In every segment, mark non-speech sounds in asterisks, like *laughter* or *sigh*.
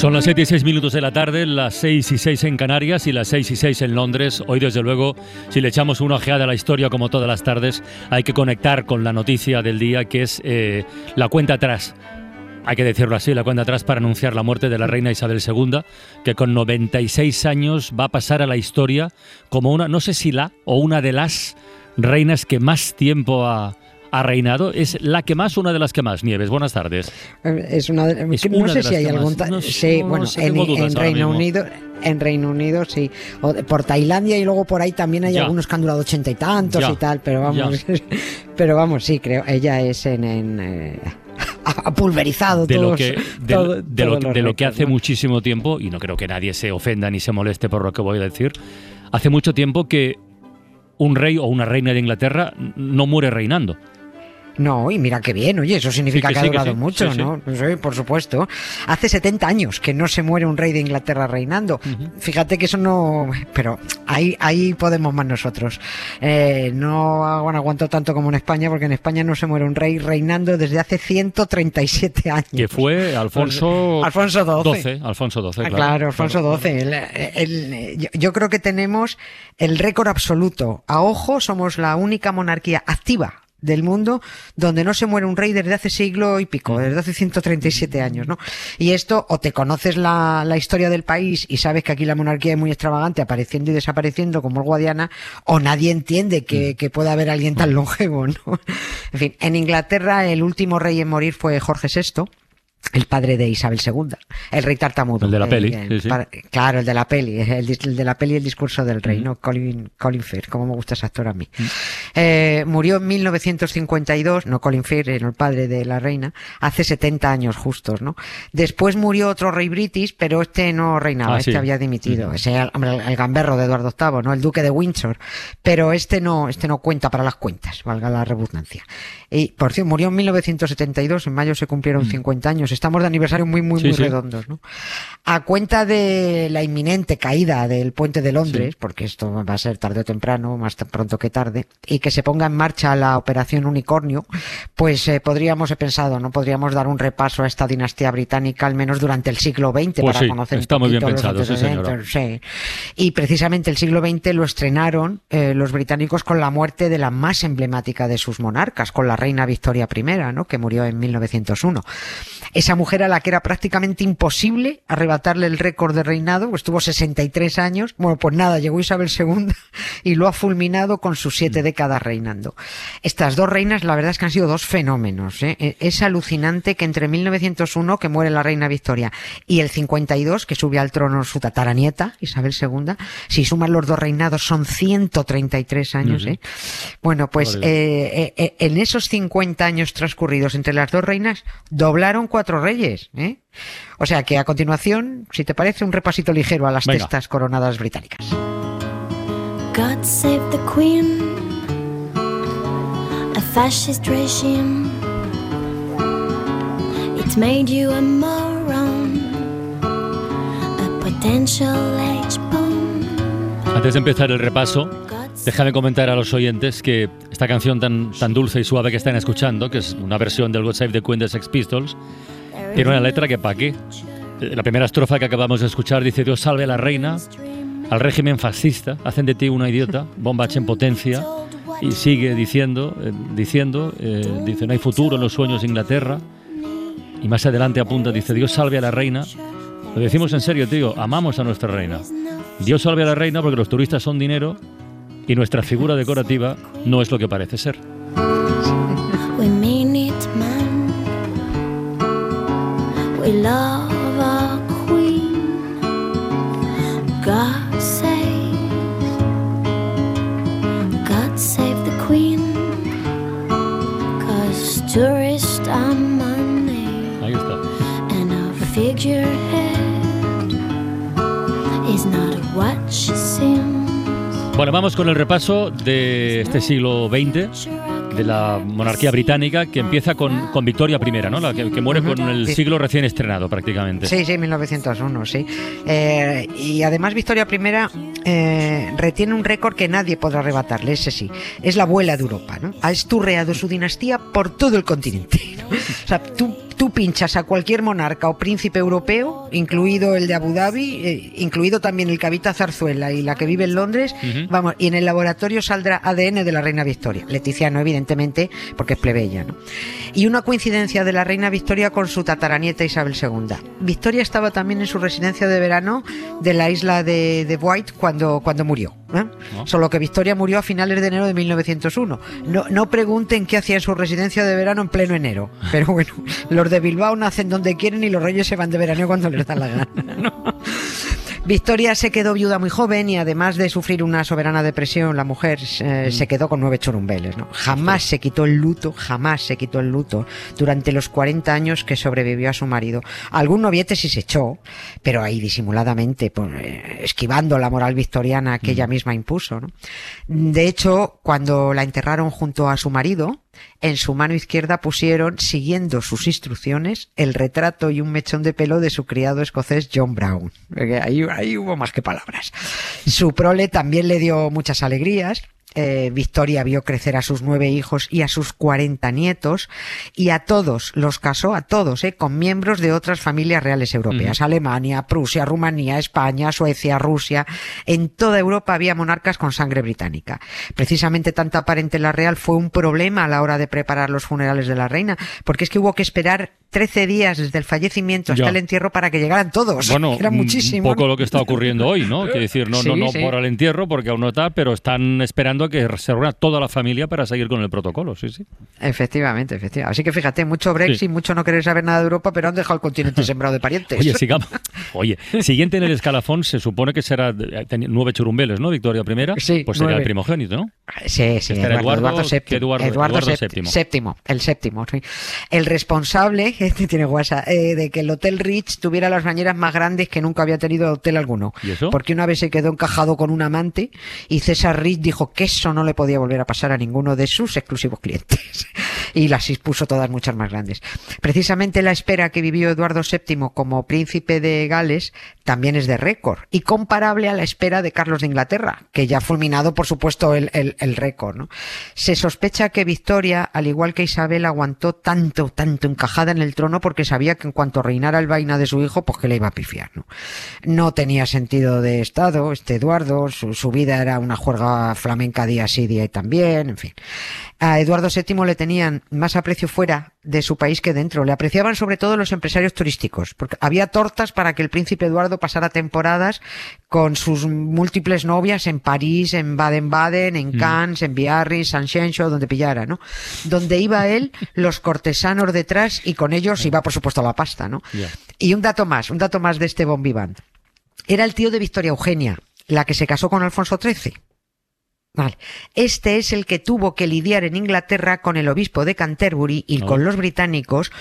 Son las 7 y 6 minutos de la tarde, las 6 y 6 en Canarias y las 6 y 6 en Londres. Hoy, desde luego, si le echamos una ojeada a la historia como todas las tardes, hay que conectar con la noticia del día, que es eh, la cuenta atrás. Hay que decirlo así, la cuenta atrás para anunciar la muerte de la reina Isabel II, que con 96 años va a pasar a la historia como una, no sé si la o una de las reinas que más tiempo ha, ha reinado. Es la que más, una de las que más. Nieves, buenas tardes. Eh, es una de, no sé si hay algún. sí, bueno, en, Reino Unido. En Reino Unido sí, por Tailandia y luego por ahí también hay algunos que han durado ochenta y tantos y tal, pero vamos, *laughs* pero vamos, sí, creo, ella es en, eh, *laughs* ha pulverizado de lo que, *laughs* de, lo, que hace muchísimo tiempo, y no creo que nadie se ofenda ni se moleste por lo que voy a decir, hace mucho tiempo que un rey o una reina de Inglaterra no muere reinando. No, y mira qué bien, oye, eso significa que, ha durado mucho, ¿no? Sí, por supuesto. Hace 70 años que no se muere un rey de Inglaterra reinando. Fíjate que eso no... Pero ahí, ahí podemos más nosotros. Eh, no aguanto tanto como en España, porque en España no se muere un rey reinando desde hace 137 años. Que fue Alfonso... Alfonso XII. Alfonso XII, claro. claro Alfonso XII. yo creo que tenemos el récord absoluto. A ojo, somos la única monarquía activa del mundo donde no se muere un rey desde hace siglo y pico, desde hace 137 años, ¿no? Y esto, o te conoces la, la historia del país y sabes que aquí la monarquía es muy extravagante, apareciendo y desapareciendo como el Guadiana, o nadie entiende que, que pueda haber alguien tan longevo, ¿no? En fin, en Inglaterra el último rey en morir fue Jorge VI, el padre de Isabel II, el rey tartamudo. El de la peli. claro, el de la peli, el, de la peli El discurso del rey, ¿no? Colin, Colin Firth, como me gusta ese actor a mí. Eh, murió en 1952, no Colin Firth, el padre de la reina, hace 70 años justos, ¿no? Después murió otro rey british, pero este no reinaba, ah, este había dimitido. Ese, el, el, gamberro de Eduardo VIII, ¿no? El duque de Windsor. Pero este no, este no cuenta para las cuentas, valga la redundancia. Y, por cierto, murió en 1972, en mayo se cumplieron 50 años Estamos de aniversario muy, muy, muy redondos, ¿no? A cuenta de la inminente caída del puente de Londres, porque esto va a ser tarde o temprano, más pronto que tarde, y que se ponga en marcha la operación Unicornio, pues eh, podríamos, he pensado, ¿no? Podríamos dar un repaso a esta dinastía británica, al menos durante el siglo XX, pues para conocer está muy bien pensado, sí, Y precisamente el siglo XX lo estrenaron eh, los británicos con la muerte de la más emblemática de sus monarcas, con la reina Victoria I, ¿no? Que murió en 1901 esa mujer a la que era prácticamente imposible arrebatarle el récord de reinado, pues estuvo 63 años, bueno, pues nada, llegó Isabel II y lo ha fulminado con sus siete mm. Décadas reinando. Estas dos reinas, la verdad es que han sido dos fenómenos. ¿eh? E, es alucinante que entre 1901, que muere la reina Victoria, y el 52, que sube al trono su tataranieta, Isabel II, si suman los dos reinados son 133 años. ¿eh? Bueno, pues eh, eh, en esos 50 años transcurridos entre las dos reinas, doblaron cuatro reyes. ¿eh? O sea que a continuación, si te parece, un repasito ligero a las Venga. testas coronadas británicas. God save the Queen, fascist regime. It made you a moron, a potential H-bomb. Antes de empezar el repaso, déjame comentar a los oyentes que esta canción tan, tan dulce y suave que están escuchando, que es una versión del God Save the Queen de Sex Pistols, tiene una letra que pa' qué. La primera estrofa que acabamos de escuchar dice Dios salve a la reina, al régimen fascista, hacen de ti una idiota, bomba en potencia, y sigue diciendo, eh, diciendo, eh, dice no hay futuro en los sueños de Inglaterra, y más adelante apunta, dice Dios salve a la reina, lo decimos en serio, tío, amamos a nuestra reina. Dios salve a la reina porque los turistas son dinero y nuestra figura decorativa no es lo que parece ser. we love Bueno, vamos con el repaso de este siglo XX, de la monarquía británica, que empieza con, con Victoria I, ¿no? La que, que muere con el siglo recién estrenado, prácticamente. Sí, sí, 1901, sí. Eh, y además Victoria I eh, retiene un récord que nadie podrá arrebatarle, ese sí. Es la abuela de Europa, ¿no? Ha esturreado su dinastía por todo el continente. ¿no? *laughs* O sea, tú tú pinchas a cualquier monarca o príncipe europeo, incluido el de Abu Dhabi, eh, incluido también el que habita Zarzuela y la que vive en Londres, vamos, y en el laboratorio saldrá ADN de la reina Victoria. Leticia no, evidentemente, porque es plebeya, ¿no? Y una coincidencia de la reina Victoria con su tataranieta Isabel II. Victoria estaba también en su residencia de verano de la isla de, de White cuando, cuando murió. ¿Eh? Solo que Victoria murió a finales de enero de 1901. No, no pregunten qué hacía en su residencia de verano en pleno enero. Pero bueno, los de Bilbao nacen donde quieren y los reyes se van de verano cuando les da la gana. Victoria se quedó viuda muy joven y además de sufrir una soberana depresión, la mujer eh, mm. se quedó con nueve churumbeles. ¿no? Jamás se quitó el luto, jamás se quitó el luto durante los 40 años que sobrevivió a su marido. Algún noviete sí se echó, pero ahí disimuladamente, pues, eh, esquivando la moral victoriana que ella mm. misma impuso. ¿no? De hecho, cuando la enterraron junto a su marido, en su mano izquierda pusieron, siguiendo sus instrucciones, el retrato y un mechón de pelo de su criado escocés John Brown. Ahí, ahí hubo más que palabras. Su prole también le dio muchas alegrías eh, Victoria vio crecer a sus nueve hijos y a sus cuarenta nietos y a todos los casó, a todos, eh, con miembros de otras familias reales europeas, Alemania, Prusia, Rumanía, España, Suecia, Rusia. En toda Europa había monarcas con sangre británica. Precisamente tanta parentela real fue un problema a la hora de preparar los funerales de la reina, porque es que hubo que esperar 13 días desde el fallecimiento hasta el entierro para que llegaran todos. Bueno, *laughs* Era muchísimo. un poco lo que está ocurriendo hoy, ¿no? *laughs* Quiere decir, no, no, no por el entierro, porque aún no está, pero están esperando a que se reúna toda la familia para seguir con el protocolo, sí, sí. Efectivamente, efectivamente. Así que fíjate, mucho Brexit, mucho no querer saber nada de Europa, pero han dejado el continente *laughs* sembrado de parientes. Oye, sigamos. Oye, siguiente en el escalafón se supone que será nueve churumbeles, ¿no? Victoria I. Sí, pues será el primogénito, ¿no? Sí, sí. Eduardo, Eduardo, VII. Eduardo, Eduardo, VII. El séptimo. El responsable *laughs* este tiene guasa, eh, de que el Hotel Rich tuviera las bañeras más grandes que nunca había tenido hotel alguno. ¿Y eso? Porque una vez se quedó encajado con un amante y César Rich dijo que eso no le podía volver a pasar a ninguno de sus exclusivos clientes. *laughs* y las puso todas muchas más grandes. Precisamente la espera que vivió Eduardo VII como príncipe de Gales también es de récord y comparable a la espera de Carlos de Inglaterra, que ya ha fulminado, por supuesto, el, récord. ¿no? Se sospecha que Victoria, al igual que Isabel, aguantó tanto, tanto encajada en el trono porque sabía que en cuanto reinara el vaina de su hijo, pues que le iba a pifiar. No, no tenía sentido de Estado, este Eduardo, su, su vida era una juerga flamenca día sí, día y también, en fin. A Eduardo VII le tenían más aprecio fuera de su país que dentro. Le apreciaban sobre todo los empresarios turísticos, porque había tortas para que el príncipe Eduardo pasara temporadas con sus múltiples novias en París, en Baden-Baden, en mm. Cannes, en Biarritz, San Xenxo, donde pillara, ¿no? Donde iba él, los cortesanos detrás y con ellos iba, por supuesto, la pasta, ¿no? Y un dato más, un dato más de este Bon Vivant. Era el tío de Victoria Eugenia, la que se casó con Alfonso XIII. Vale. Este es el que tuvo que lidiar en Inglaterra con el obispo de Canterbury y con los británicos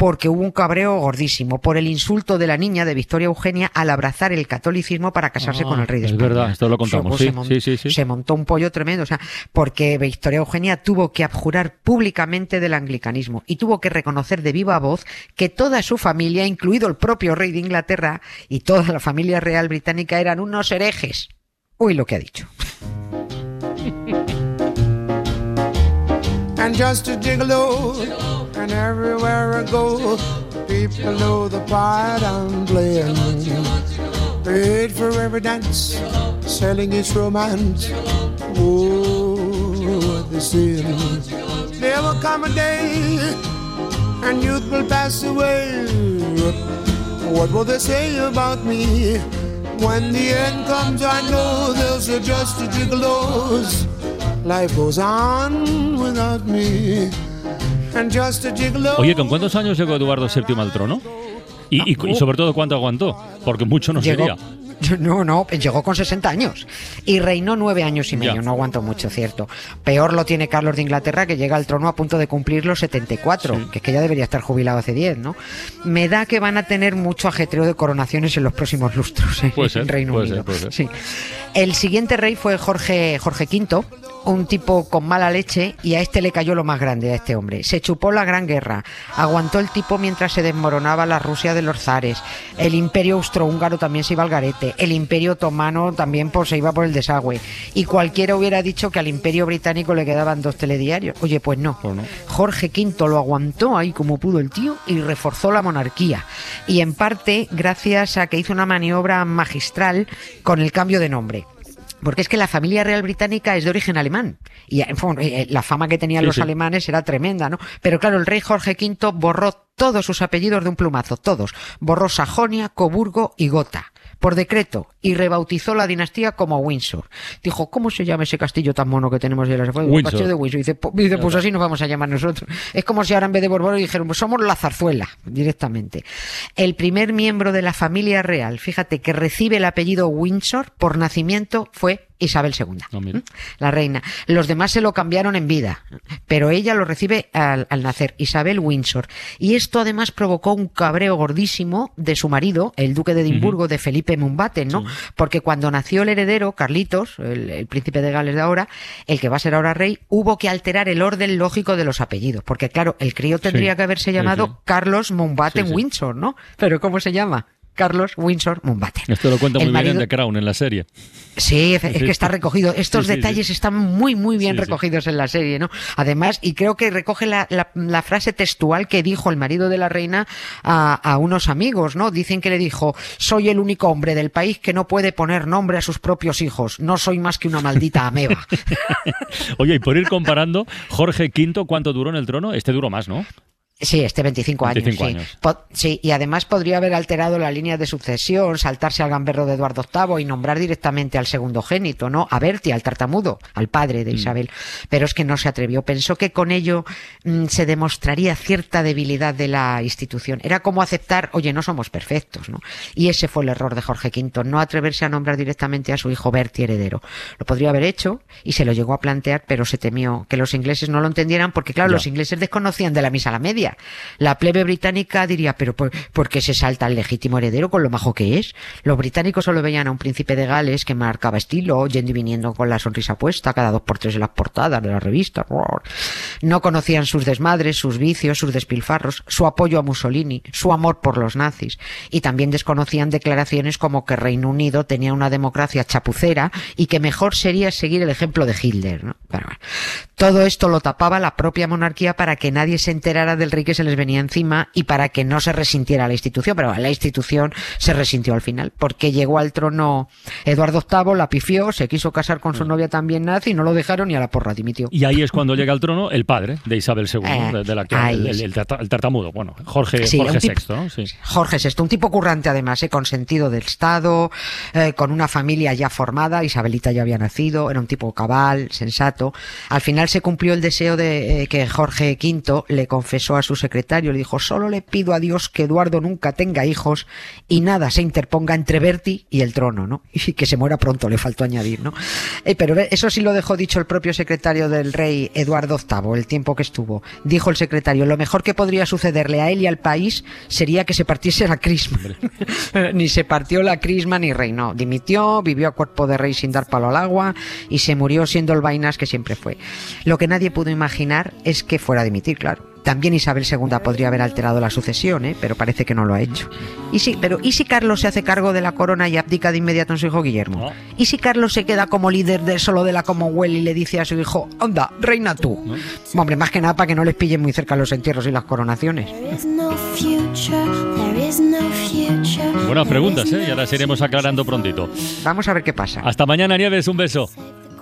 porque hubo un cabreo gordísimo por el insulto de la niña de Victoria Eugenia al abrazar el catolicismo para casarse con el rey de España. Es verdad, esto lo contamos. Sí, se, montó, sí, sí, se, montó, un pollo tremendo, o sea, porque Victoria Eugenia tuvo que abjurar públicamente del anglicanismo y tuvo que reconocer de viva voz que toda su familia, incluido el propio rey de Inglaterra y toda la familia real británica, eran unos herejes. Uy, lo que ha dicho. and just a gigolo, and everywhere I go, people know the part I'm playing. Paid for every dance, selling its romance. Oh, they. There will come a day, and youth will pass away. What will they say about me? When the end comes, I know they'll suggest a gigolos. Life goes on without me. Oye, ¿con cuántos años llegó Eduardo VII al trono? Y, sobre todo, ¿cuánto aguantó? Porque mucho no sería. *laughs* No, no, llegó con 60 años y reinó nueve años y medio, no aguantó mucho, cierto. Peor lo tiene Carlos de Inglaterra, que llega al trono a punto de cumplir los 74, que es que ya debería estar jubilado hace 10, ¿no? Me da que van a tener mucho ajetreo de coronaciones en los próximos lustros ¿eh? en Reino Unido. Sí. El siguiente rey fue Jorge, Jorge V, un tipo con mala leche y a este le cayó lo más grande a este hombre. Se chupó la Gran Guerra, aguantó el tipo mientras se desmoronaba la Rusia de los zares, el imperio austrohúngaro también se iba al garete, el imperio otomano también pues, se iba por el desagüe y cualquiera hubiera dicho que al imperio británico le quedaban dos telediarios. Oye, pues no. Pues Jorge V lo aguantó ahí como pudo el tío y reforzó la monarquía. Y en parte gracias a que hizo una maniobra magistral con el cambio de nombre. Porque es que la familia real británica es de origen alemán. Y eh, la fama que tenían los alemanes era tremenda, ¿no? Pero claro, el rey Jorge V borró todos sus apellidos de un plumazo, todos. Borró Sajonia, Coburgo y Gotha por decreto y rebautizó la dinastía como Windsor. Dijo, ¿cómo se llama ese castillo tan mono que tenemos de las Windsor. castillo de Windsor. Dice, dice, pues así nos vamos a llamar nosotros. Es como si ahora en vez de Borbón dijeron, pues somos la zarzuela, directamente. El primer miembro de la familia real, fíjate, que recibe el apellido Windsor por nacimiento fue Isabel II, ¿Mm? la reina. Los demás se lo cambiaron en vida, pero ella lo recibe al, nacer, Isabel Windsor. Y esto además provocó un cabreo gordísimo de su marido, el duque de Edimburgo, de Felipe Mumbaten, ¿no? Porque cuando nació el heredero, Carlitos, el, príncipe de Gales de ahora, el que va a ser ahora rey, hubo que alterar el orden lógico de los apellidos. Porque claro, el crío tendría que haberse llamado Carlos Mumbaten Windsor, ¿no? Pero ¿cómo se llama? Carlos Windsor Mumbaten. Esto lo cuenta muy bien en The Crown, en la serie. Sí, es, que está recogido. Estos detalles están muy, muy bien recogidos en la serie, ¿no? Además, y creo que recoge la, frase textual que dijo el marido de la reina a, unos amigos, ¿no? Dicen que le dijo, soy el único hombre del país que no puede poner nombre a sus propios hijos. No soy más que una maldita ameba. *laughs* Oye, y por ir comparando, Jorge V, ¿cuánto duró en el trono? Este duró más, ¿no? Sí, este 25 años. sí. y además podría haber alterado la línea de sucesión, saltarse al gamberro de Eduardo VIII y nombrar directamente al segundo génito, ¿no? A Berti, al tartamudo, al padre de mm. Isabel. Pero es que no se atrevió. Pensó que con ello mm, se demostraría cierta debilidad de la institución. Era como aceptar, oye, no somos perfectos, ¿no? Y ese fue el error de Jorge V, no atreverse a nombrar directamente a su hijo Berti heredero. Lo podría haber hecho y se lo llegó a plantear, pero se temió que los ingleses no lo entendieran porque, claro, los ingleses desconocían de la misa a la media. La plebe británica diría, pero ¿por, qué se salta el legítimo heredero con lo majo que es? Los británicos solo veían a un príncipe de Gales que marcaba estilo, yendo y viniendo con la sonrisa puesta cada dos por tres en las portadas de las revistas. No conocían sus desmadres, sus vicios, sus despilfarros, su apoyo a Mussolini, su amor por los nazis. Y también desconocían declaraciones como que Reino Unido tenía una democracia chapucera y que mejor sería seguir el ejemplo de Hitler. Todo esto lo tapaba la propia monarquía para que nadie se enterara del que se les venía encima y para que no se resintiera la institución, pero la institución se resintió al final, porque llegó al trono Eduardo VIII, la pifió, se quiso casar con su novia también nazi, y no lo dejaron y a la porra dimitió. Y ahí es cuando llega al trono el padre de Isabel II, eh, de, la el, tartamudo, bueno, Jorge, Jorge VI. Jorge VI, un tipo currante además, eh, con sentido del Estado, eh, con una familia ya formada, Isabelita ya había nacido, era un tipo cabal, sensato. Al final se cumplió el deseo de que Jorge V le confesó a su secretario, le dijo, solo le pido a Dios que Eduardo nunca tenga hijos y nada se interponga entre Berti y el trono, ¿no? *laughs* Y que se muera pronto, le faltó añadir, ¿no? Eh, pero eso sí lo dejó dicho el propio secretario del rey Eduardo VIII, el tiempo que estuvo. Dijo el secretario, lo mejor que podría sucederle a él y al país sería que se partiese la crisma. *laughs* ni se partió la crisma ni reinó. Dimitió, vivió a cuerpo de rey sin dar palo al agua y se murió siendo el vainas que siempre fue. Lo que nadie pudo imaginar es que fuera a dimitir, claro. También Isabel II podría haber alterado la sucesión, ¿eh? pero parece que no lo ha hecho. Y sí, pero ¿y si Carlos se hace cargo de la corona y abdica de inmediato en su hijo Guillermo? ¿Y si Carlos se queda como líder de solo de la Commonwealth y le dice a su hijo, anda, reina tú? Hombre, más que nada para que no les pillen muy cerca los entierros y las coronaciones. Buenas preguntas, ¿eh? Y ahora iremos aclarando prontito. Vamos a ver qué pasa. Hasta mañana, Nieves. Un beso.